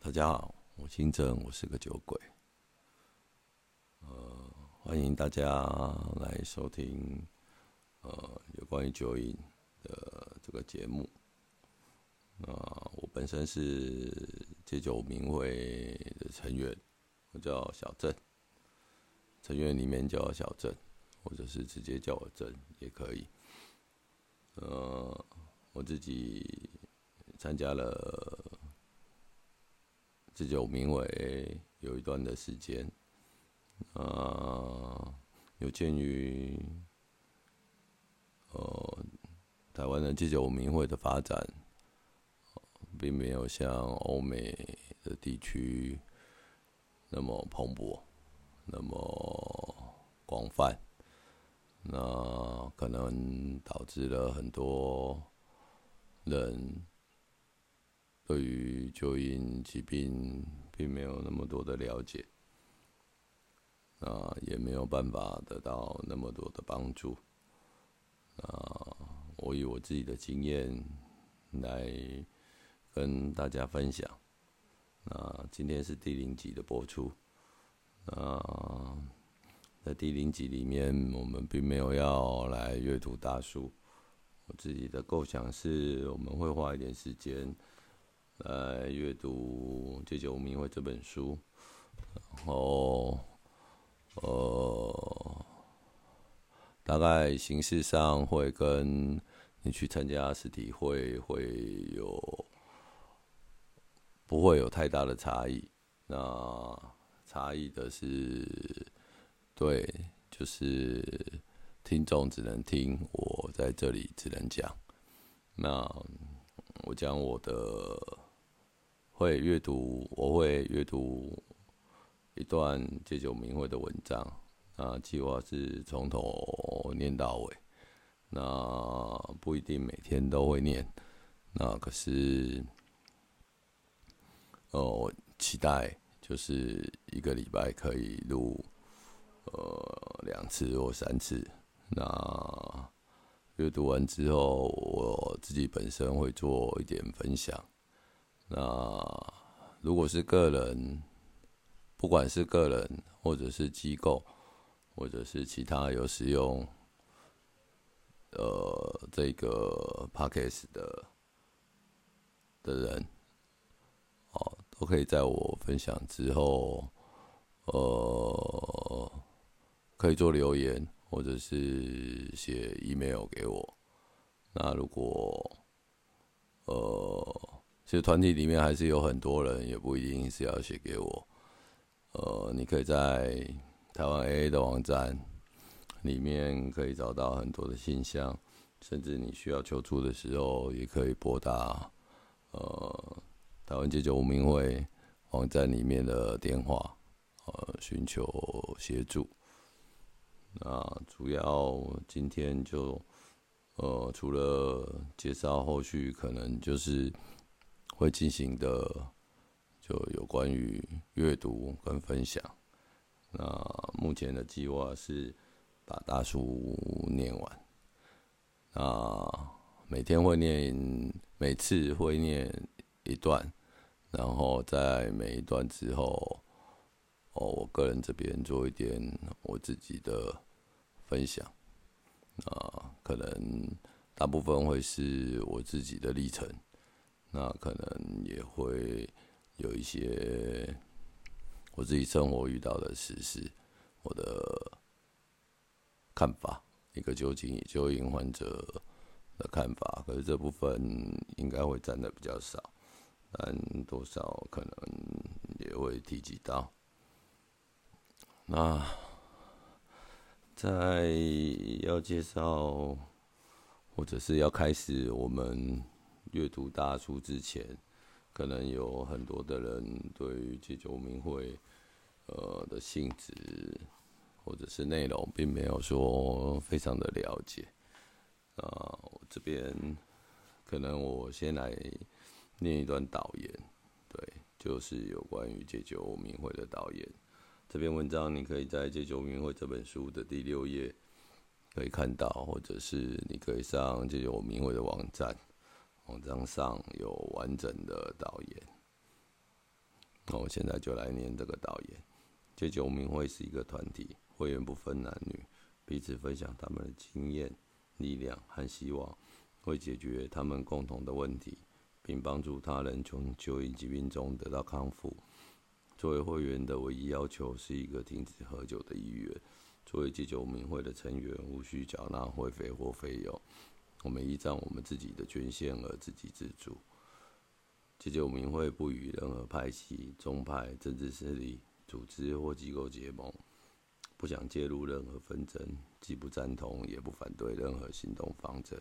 大家好，我姓郑，我是个酒鬼。呃，欢迎大家来收听呃有关于酒瘾的这个节目。那我本身是戒酒名会的成员，我叫小郑。成员里面叫小郑，或者是直接叫我郑也可以。呃，我自己参加了。这就名为有一段的时间，啊，有鉴于呃台湾的戒酒名会的发展，并没有像欧美的地区那么蓬勃，那么广泛，那可能导致了很多人。对于酒瘾疾病，并没有那么多的了解，啊，也没有办法得到那么多的帮助，啊，我以我自己的经验来跟大家分享，啊，今天是第零集的播出，啊，在第零集里面，我们并没有要来阅读大书，我自己的构想是，我们会花一点时间。来阅读《戒酒无名会》这本书，然后，呃，大概形式上会跟你去参加实体会会有不会有太大的差异。那差异的是，对，就是听众只能听，我在这里只能讲。那我讲我的。会阅读，我会阅读一段戒酒名会的文章。那计划是从头念到尾，那不一定每天都会念。那可是，哦，期待就是一个礼拜可以录呃两次或三次。那阅读完之后，我自己本身会做一点分享。那如果是个人，不管是个人或者是机构，或者是其他有使用呃这个 p a c k a g e 的的人，哦，都可以在我分享之后，呃，可以做留言或者是写 email 给我。那如果呃。其实团体里面还是有很多人，也不一定是要写给我。呃，你可以在台湾 AA 的网站里面可以找到很多的信箱，甚至你需要求助的时候，也可以拨打呃台湾戒酒无名会网站里面的电话，呃，寻求协助。那主要今天就呃除了介绍后续可能就是。会进行的就有关于阅读跟分享。那目前的计划是把大书念完。那每天会念，每次会念一段，然后在每一段之后，哦，我个人这边做一点我自己的分享。啊，可能大部分会是我自己的历程。那可能也会有一些我自己生活遇到的实事，我的看法，一个酒精酒瘾患者的看法。可是这部分应该会占的比较少，但多少可能也会提及到。那在要介绍或者是要开始我们。阅读大书之前，可能有很多的人对于戒酒名会，呃的性质或者是内容，并没有说非常的了解。啊，我这边可能我先来念一段导言，对，就是有关于戒酒名会的导言。这篇文章你可以在《戒酒名会》这本书的第六页可以看到，或者是你可以上戒酒名会的网站。网站上有完整的导言。那我现在就来念这个导言。戒酒明会是一个团体，会员不分男女，彼此分享他们的经验、力量和希望，会解决他们共同的问题，并帮助他人从酒瘾疾病中得到康复。作为会员的唯一要求是一个停止喝酒的意愿。作为戒酒明会的成员，无需缴纳会费或费用，我们依照我们自己的权限而自给自足。戒酒明会不与任何派系、宗派、政治势力、组织或机构结盟，不想介入任何纷争，既不赞同也不反对任何行动方针。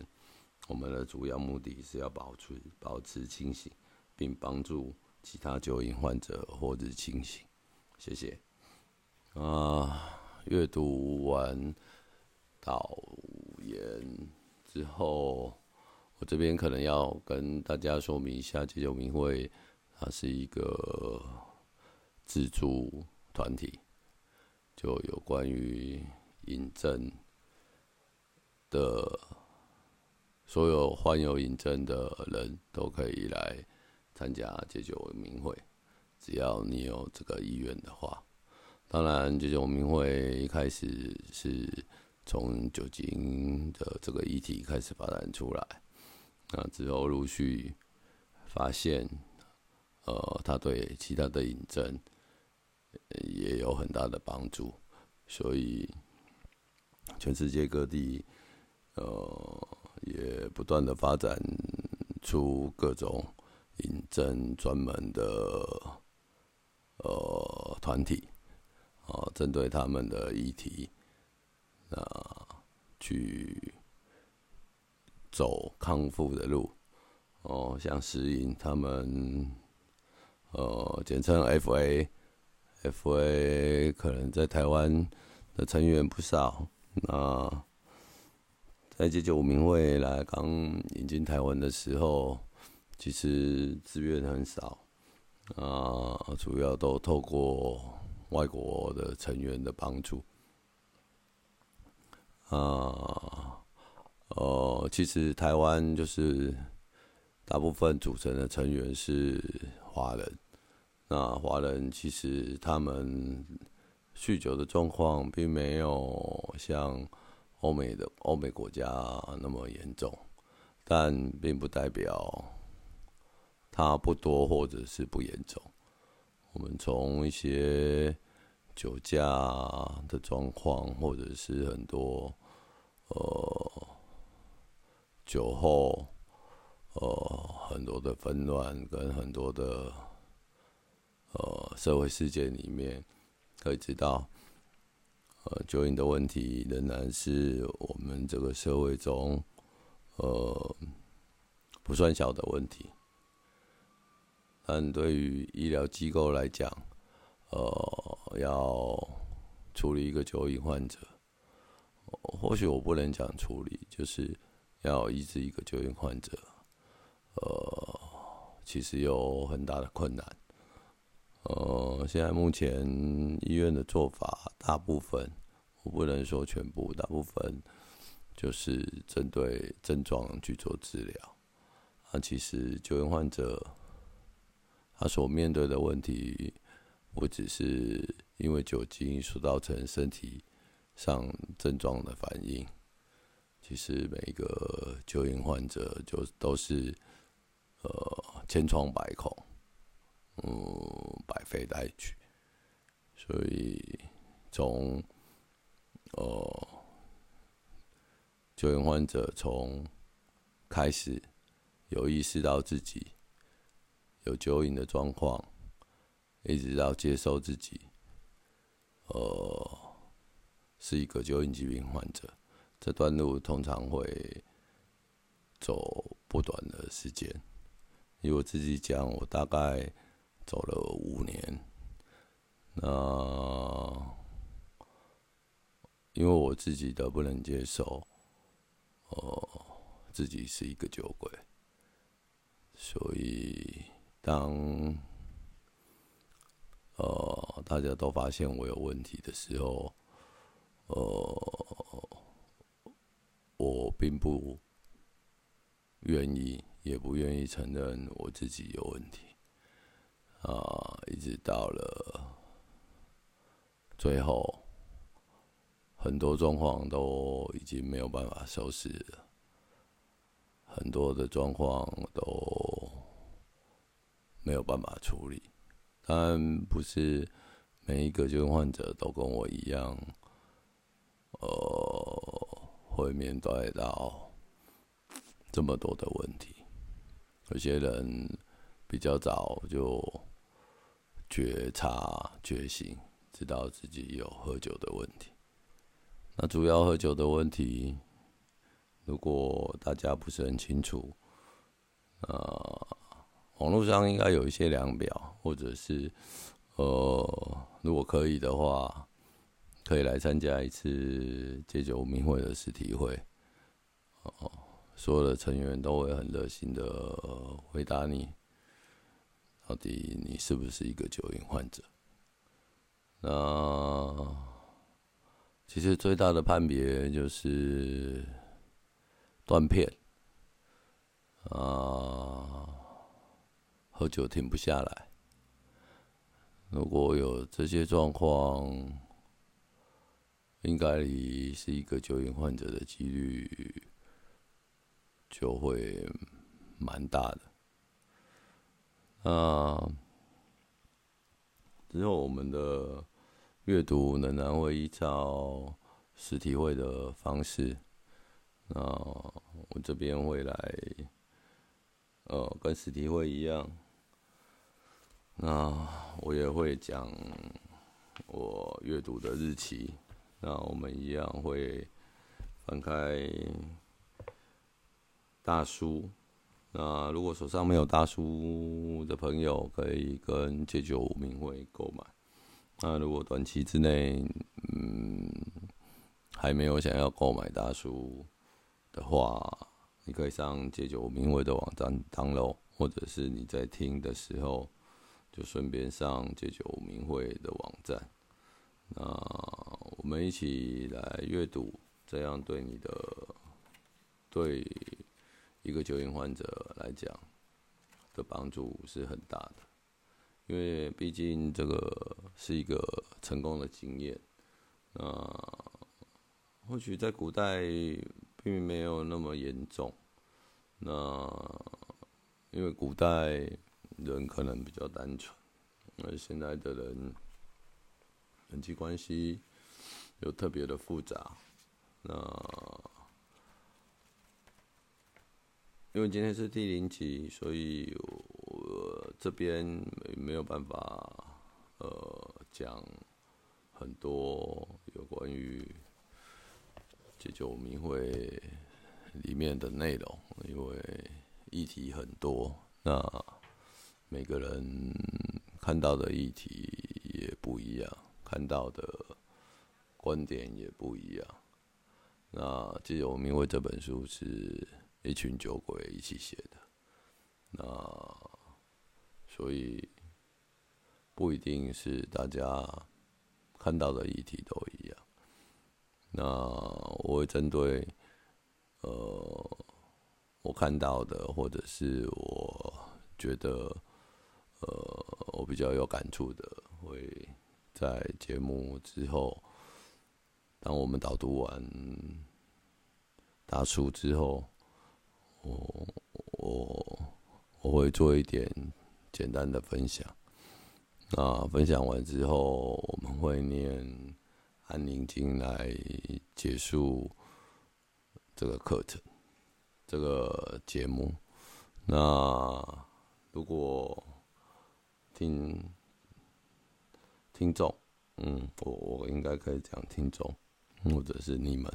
我们的主要目的是要保持保持清醒，并帮助其他酒瘾患者获得清醒。谢谢。啊。阅读完导言之后，我这边可能要跟大家说明一下，戒酒明会它是一个自助团体，就有关于引证的，所有患有引证的人都可以来参加戒酒明会，只要你有这个意愿的话。当然，这种明会一开始是从酒精的这个议题开始发展出来，那之后陆续发现，呃，它对其他的饮症也有很大的帮助，所以全世界各地，呃，也不断的发展出各种引证专门的呃团体。哦，针对他们的议题，那去走康复的路。哦，像石英他们，呃，简称 FA，FA 可能在台湾的成员不少。那在戒酒明会来刚引进台湾的时候，其实资源很少，啊，主要都透过。外国的成员的帮助啊，呃，其实台湾就是大部分组成的成员是华人。那华人其实他们酗酒的状况并没有像欧美的欧美国家那么严重，但并不代表它不多或者是不严重。我们从一些酒驾的状况，或者是很多呃酒后呃很多的纷乱跟很多的呃社会事件里面，可以知道，呃酒瘾的问题仍然是我们这个社会中呃不算小的问题。但对于医疗机构来讲，呃，要处理一个酒瘾患者，或许我不能讲处理，就是要医治一个酒瘾患者，呃，其实有很大的困难。呃，现在目前医院的做法，大部分我不能说全部，大部分就是针对症状去做治疗。啊，其实酒瘾患者。他所面对的问题，不只是因为酒精所造成身体上症状的反应，其实每一个酒瘾患者就都是呃千疮百孔，嗯，百废待举。所以从呃酒瘾患者从开始有意识到自己。有酒瘾的状况，一直到接受自己，呃，是一个酒瘾疾病患者，这段路通常会走不短的时间。以我自己讲，我大概走了五年。那因为我自己都不能接受，呃，自己是一个酒鬼，所以。当呃大家都发现我有问题的时候，呃，我并不愿意，也不愿意承认我自己有问题，啊，一直到了最后，很多状况都已经没有办法收拾了，很多的状况都没有办法处理。但，不是每一个就患者都跟我一样，呃，会面对到这么多的问题。有些人比较早就觉察、觉醒，知道自己有喝酒的问题。那主要喝酒的问题，如果大家不是很清楚，呃，网络上应该有一些量表，或者是呃，如果可以的话，可以来参加一次戒酒名会的实体会，哦。所有的成员都会很热心的回答你，到底你是不是一个酒瘾患者？那其实最大的判别就是断片啊，喝酒停不下来。如果有这些状况，应该是一个酒瘾患者的几率。就会蛮大的。那之后我们的阅读仍然会依照实体会的方式。那我这边会来，呃，跟实体会一样。那我也会讲我阅读的日期。那我们一样会翻开。大书，那如果手上没有大书的朋友，可以跟戒酒名会购买。那如果短期之内，嗯，还没有想要购买大书的话，你可以上戒酒名会的网站当喽，或者是你在听的时候，就顺便上戒酒明会的网站。那我们一起来阅读，这样对你的对。一个酒瘾患者来讲的帮助是很大的，因为毕竟这个是一个成功的经验。那或许在古代并没有那么严重，那因为古代人可能比较单纯，而现在的人人际关系又特别的复杂，那。因为今天是第零集，所以我这边没没有办法呃讲很多有关于解救明会里面的内容，因为议题很多，那每个人看到的议题也不一样，看到的观点也不一样。那解救明会这本书是。一群酒鬼一起写的，那所以不一定是大家看到的议题都一样。那我会针对呃我看到的，或者是我觉得呃我比较有感触的，会在节目之后，当我们导读完大书之后。我我我会做一点简单的分享。那分享完之后，我们会念《安宁经》来结束这个课程，这个节目。那如果听听众，嗯，我我应该可以讲听众，或者是你们，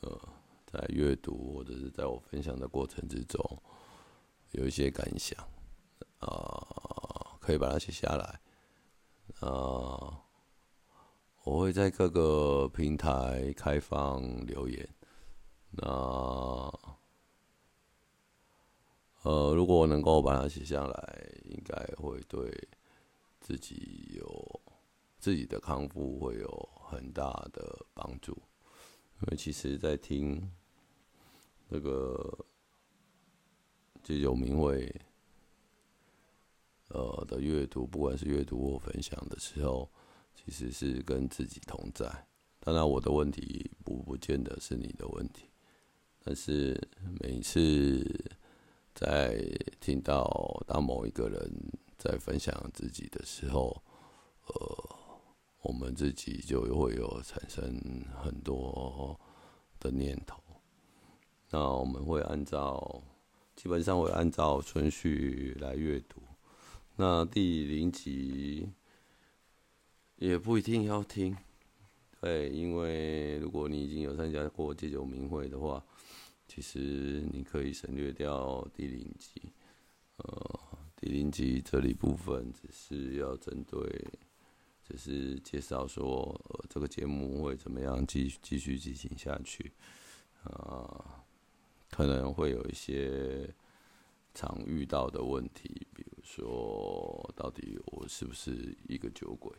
呃。在阅读或者是在我分享的过程之中，有一些感想，啊，可以把它写下来，啊，我会在各个平台开放留言，那，呃，如果我能够把它写下来，应该会对自己有自己的康复会有很大的帮助，因为其实，在听。这个就有名为，呃的阅读，不管是阅读或分享的时候，其实是跟自己同在。当然，我的问题不不见得是你的问题，但是每次在听到当某一个人在分享自己的时候，呃，我们自己就会有产生很多的念头。那我们会按照，基本上会按照顺序来阅读。那第零集也不一定要听，对，因为如果你已经有参加过戒酒名会的话，其实你可以省略掉第零集。呃，第零集这里部分只是要针对，只是介绍说，呃，这个节目会怎么样继继续进行下去，啊，可能会有一些常遇到的问题，比如说，到底我是不是一个酒鬼？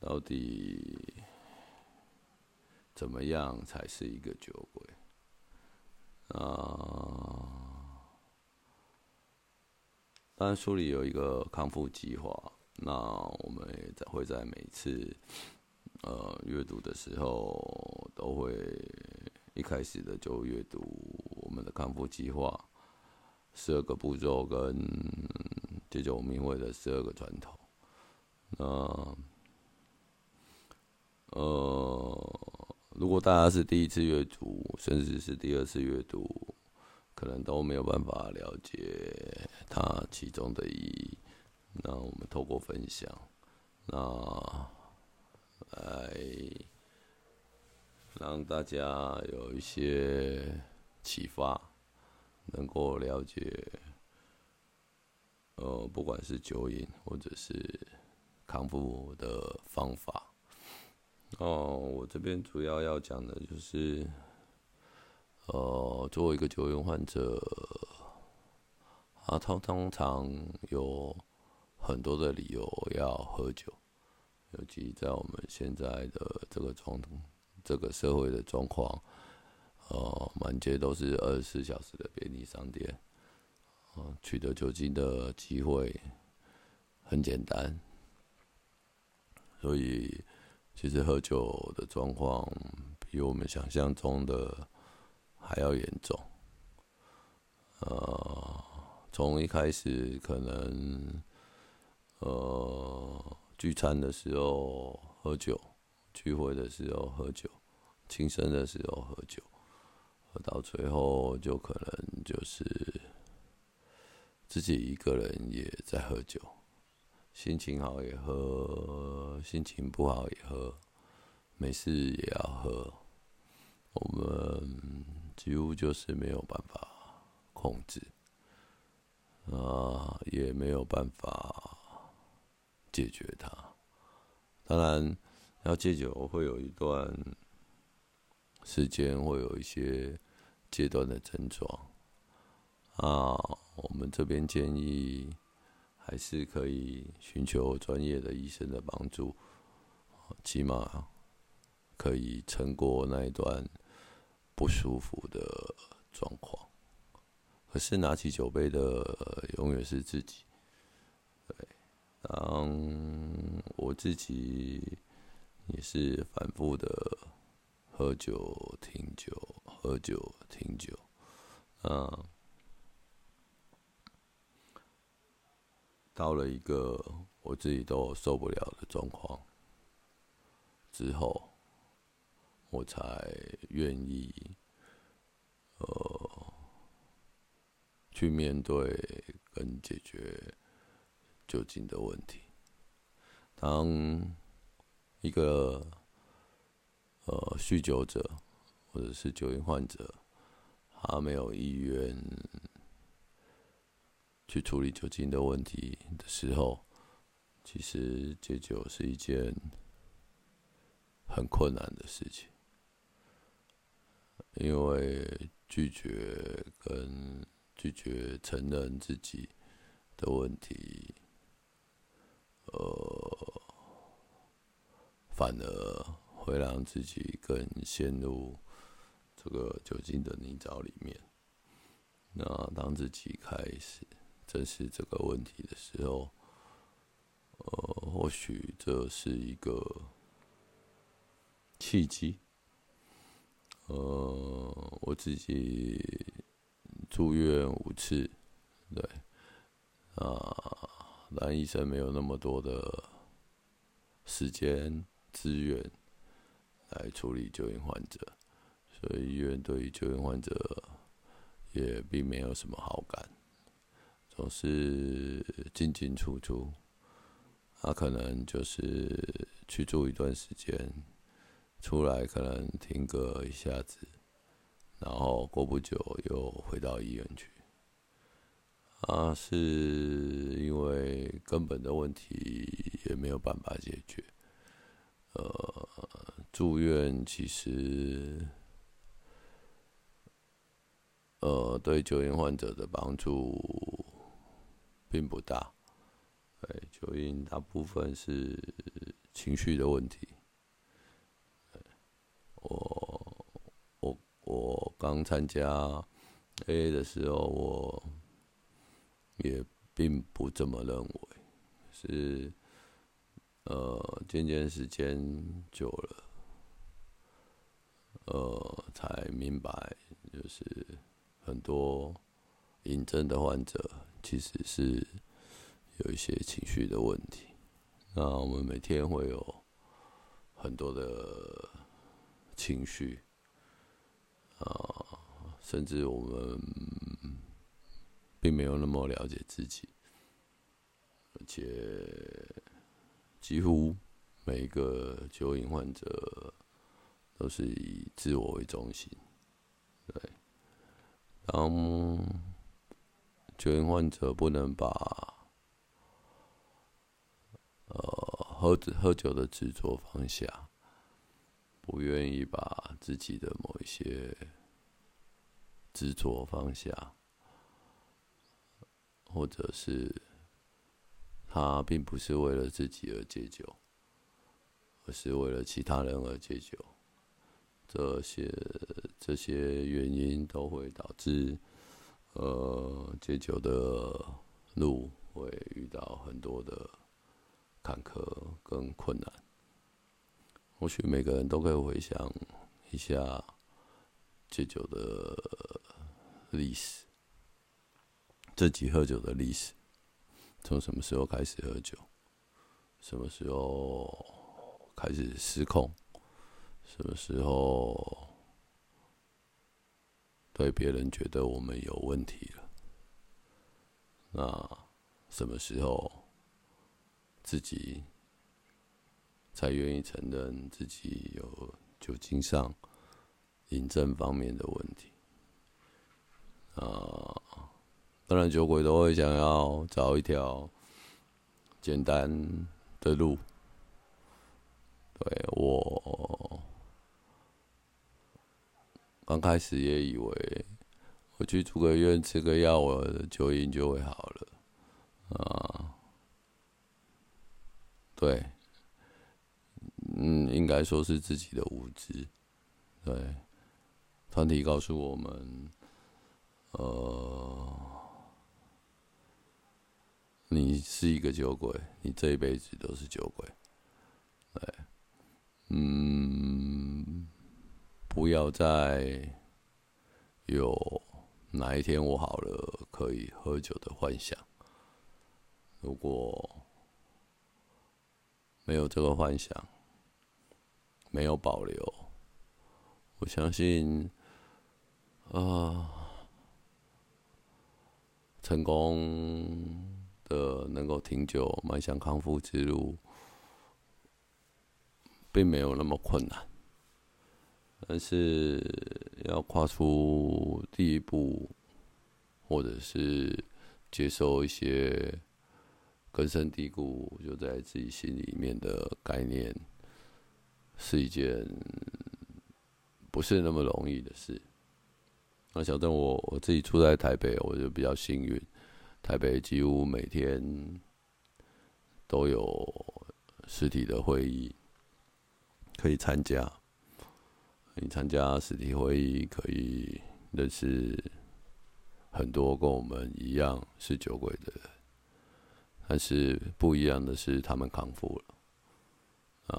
到底怎么样才是一个酒鬼？啊？当然，书里有一个康复计划。那我们也在会在每次呃阅读的时候，都会一开始的就阅读我们的康复计划，十二个步骤跟戒酒明会的十二个传统。那呃，如果大家是第一次阅读，甚至是第二次阅读，可能都没有办法了解它其中的意义。那我们透过分享，那来让大家有一些启发，能够了解，呃，不管是酒瘾或者是康复的方法。哦，我这边主要要讲的就是。呃，作为一个酒瘾患者，啊，他通常有很多的理由要喝酒，尤其在我们现在的这个状这个社会的状况，呃，满街都是二十四小时的便利商店，啊，取得酒精的机会很简单，所以其实喝酒的状况比我们想象中的。还要严重，呃，从一开始可能，呃，聚餐的时候喝酒，聚会的时候喝酒，庆生的时候喝酒，喝到最后就可能就是自己一个人也在喝酒，心情好也喝，心情不好也喝，没事也要喝，我们。几乎就是没有办法控制，啊，也没有办法解决它。当然，要戒酒会有一段时间，会有一些阶段的症状。啊，我们这边建议还是可以寻求专业的医生的帮助，起码可以撑过那一段。不舒服的状况，可是拿起酒杯的永远是自己。对，当我自己也是反复的喝酒、停酒、喝酒、停酒，嗯，到了一个我自己都受不了的状况之后。我才愿意，呃，去面对跟解决酒精的问题。当一个呃酗酒者或者是酒瘾患者，他没有意愿去处理酒精的问题的时候，其实戒酒是一件很困难的事情。因为拒绝跟拒绝承认自己的问题，呃，反而会让自己更陷入这个酒精的泥沼里面。那当自己开始正视这个问题的时候，呃，或许这是一个契机。呃，我自己住院五次，对，啊，但医生没有那么多的时间资源来处理救援患者，所以医院对于救援患者也并没有什么好感，总是进进出出，他可能就是去住一段时间。出来可能停个一下子，然后过不久又回到医院去。啊，是因为根本的问题也没有办法解决。呃，住院其实，呃，对酒瘾患者的帮助并不大。对，酒瘾大部分是情绪的问题。我我我刚参加 A A 的时候，我也并不这么认为，是呃渐渐时间久了，呃才明白，就是很多引症的患者其实是有一些情绪的问题。那我们每天会有很多的。情绪，啊，甚至我们并没有那么了解自己，而且几乎每一个酒瘾患者都是以自我为中心。对，当酒瘾患者不能把呃喝喝酒的执着放下。不愿意把自己的某一些执着放下，或者是他并不是为了自己而戒酒，而是为了其他人而戒酒。这些这些原因都会导致，呃，戒酒的路会遇到很多的坎坷跟困难。或许每个人都可以回想一下戒酒的历史，自己喝酒的历史，从什么时候开始喝酒，什么时候开始失控，什么时候对别人觉得我们有问题了，那什么时候自己？才愿意承认自己有酒精上饮症方面的问题啊！当然，酒鬼都会想要找一条简单的路。对我刚开始也以为我去住个院吃个药，我的酒瘾就会好了啊！对。嗯，应该说是自己的无知。对，团体告诉我们，呃，你是一个酒鬼，你这一辈子都是酒鬼。对，嗯，不要再有哪一天我好了可以喝酒的幻想。如果没有这个幻想，没有保留，我相信，啊，成功的能够挺久迈向康复之路，并没有那么困难，但是要跨出第一步，或者是接受一些根深蒂固就在自己心里面的概念。是一件不是那么容易的事。那小邓，我我自己住在台北，我就比较幸运。台北几乎每天都有实体的会议可以参加。你参加实体会议，可以认识很多跟我们一样是酒鬼的人，但是不一样的是，他们康复了。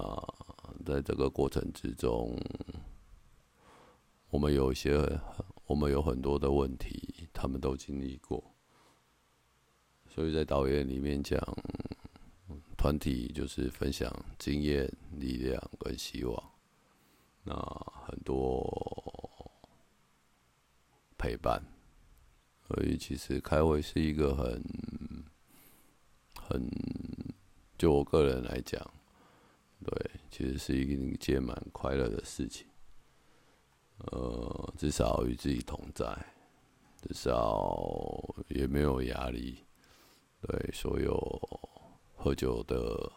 啊，在这个过程之中，我们有一些，我们有很多的问题，他们都经历过。所以在导演里面讲，团体就是分享经验、力量跟希望。那很多陪伴。所以，其实开会是一个很、很，就我个人来讲，对，其实是一件蛮快乐的事情。呃，至少与自己同在，至少也没有压力。对，所有喝酒的、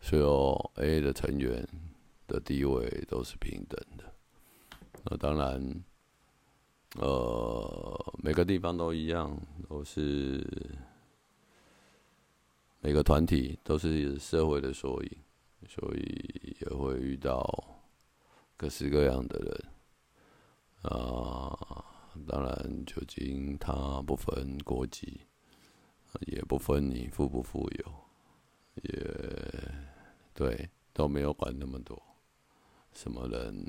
所有 A 的成员的地位都是平等的。那当然。呃，每个地方都一样，都是每个团体都是社会的缩影，所以也会遇到各式各样的人。啊，当然，酒精它不分国籍，也不分你富不富有，也对，都没有管那么多，什么人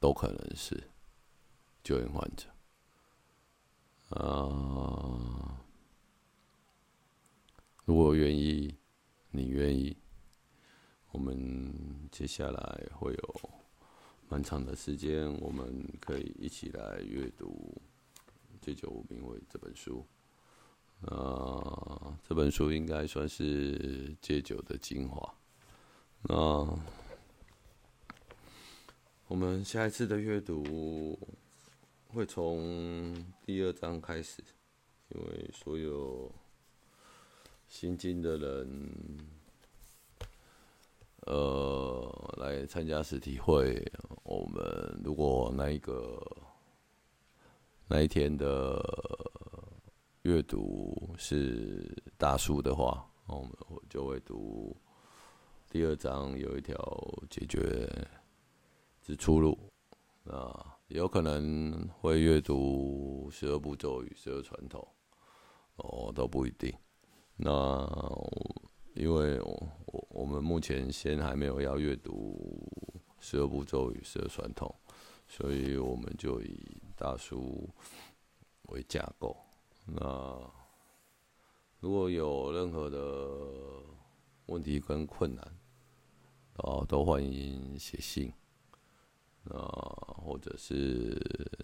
都可能是。救援患者，啊，如果愿意，你愿意，我们接下来会有蛮长的时间，我们可以一起来阅读《戒酒名为》这本书。啊，这本书应该算是戒酒的精华。那我们下一次的阅读。会从第二章开始，因为所有新进的人，呃，来参加实体会，我们如果那一个那一天的阅读是大书的话，我们就会读第二章，有一条解决之出路啊。有可能会阅读十二部咒语、十二传统，哦，都不一定。那因为我我们目前先还没有要阅读十二部咒语、十二传统，所以我们就以大书为架构。那如果有任何的问题跟困难，哦，都欢迎写信。啊，或者是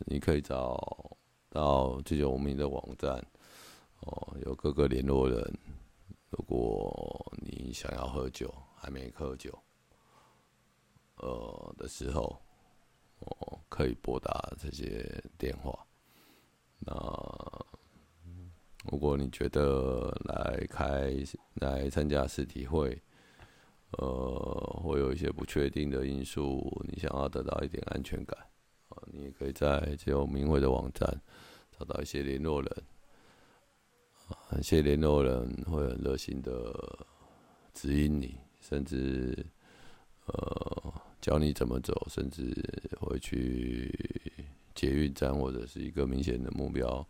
你可以找到这种我们的网站，哦，有各个联络人。如果你想要喝酒，还没喝酒，呃的时候，哦，可以拨打这些电话。那如果你觉得来开来参加实体会，呃，会有一些不确定的因素，你想要得到一点安全感，啊，你也可以在这种明慧的网站找到一些联络人，啊，一些联络人会很热心的指引你，甚至呃教你怎么走，甚至会去捷运站或者是一个明显的目标，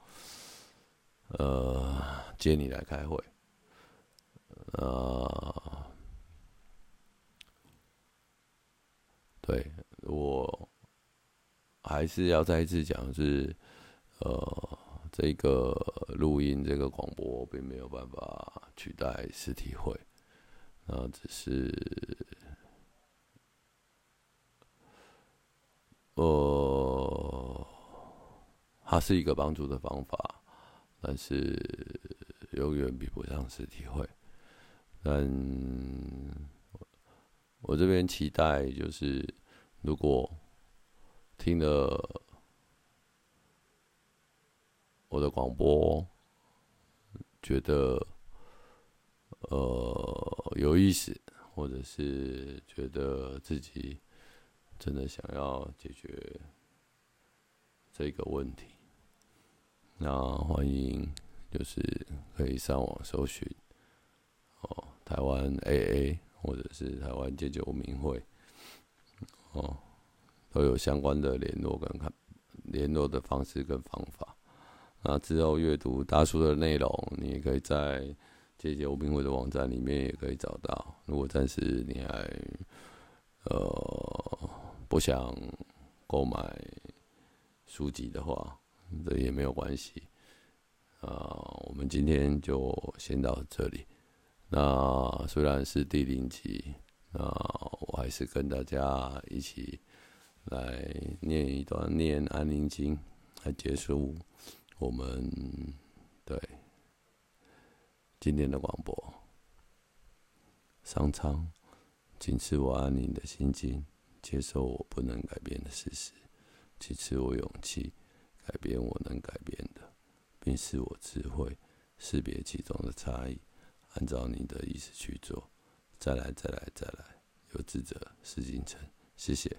呃，接你来开会，啊。对我还是要再一次讲，是呃，这个录音、这个广播并没有办法取代实体会，那只是呃，它是一个帮助的方法，但是永远比不上实体会，但。我这边期待就是，如果听了我的广播，觉得呃有意思，或者是觉得自己真的想要解决这个问题，那欢迎就是可以上网搜寻哦，台湾 AA。或者是台湾戒酒名会，哦，都有相关的联络跟看联络的方式跟方法。那之后阅读大叔的内容，你也可以在姐姐无名会的网站里面也可以找到。如果暂时你还呃不想购买书籍的话，这也没有关系。啊，我们今天就先到这里。那虽然是第零集，那我还是跟大家一起来念一段《念安宁经》，来结束我们对今天的广播。上苍，请赐我安宁的心境，接受我不能改变的事实，请赐我勇气，改变我能改变的，并赐我智慧，识别其中的差异。按照你的意思去做，再来，再来，再来。有志者事竟成。谢谢。